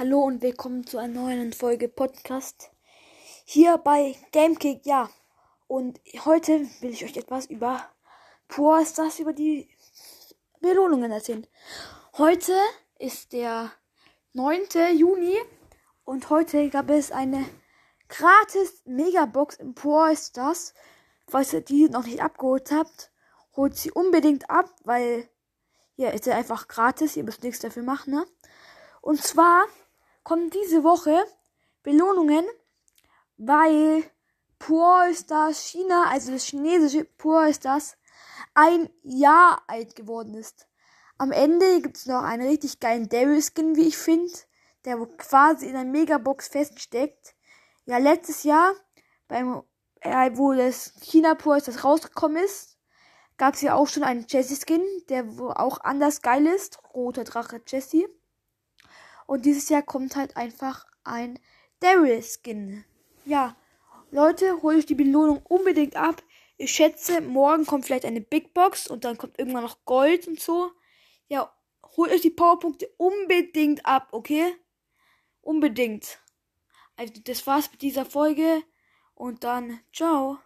Hallo und willkommen zu einer neuen Folge Podcast hier bei Gamekick. Ja, und heute will ich euch etwas über Poor Stars über die Belohnungen erzählen. Heute ist der 9. Juni und heute gab es eine gratis Megabox im Poor Stars. Falls ihr die noch nicht abgeholt habt, holt sie unbedingt ab, weil ja, ist ja einfach gratis, ihr müsst nichts dafür machen, ne? Und zwar kommen diese Woche Belohnungen, weil Pur Stars China, also das chinesische Pur Stars, ein Jahr alt geworden ist. Am Ende gibt es noch einen richtig geilen Daryl Skin, wie ich finde, der quasi in einer Megabox feststeckt. Ja, letztes Jahr, beim, äh, wo das China Pur Stars rausgekommen ist, gab es ja auch schon einen Jessie Skin, der auch anders geil ist. Roter Drache Jessie. Und dieses Jahr kommt halt einfach ein Daryl Skin. Ja, Leute, holt euch die Belohnung unbedingt ab. Ich schätze, morgen kommt vielleicht eine Big Box und dann kommt irgendwann noch Gold und so. Ja, holt euch die Powerpunkte unbedingt ab, okay? Unbedingt. Also das war's mit dieser Folge und dann ciao.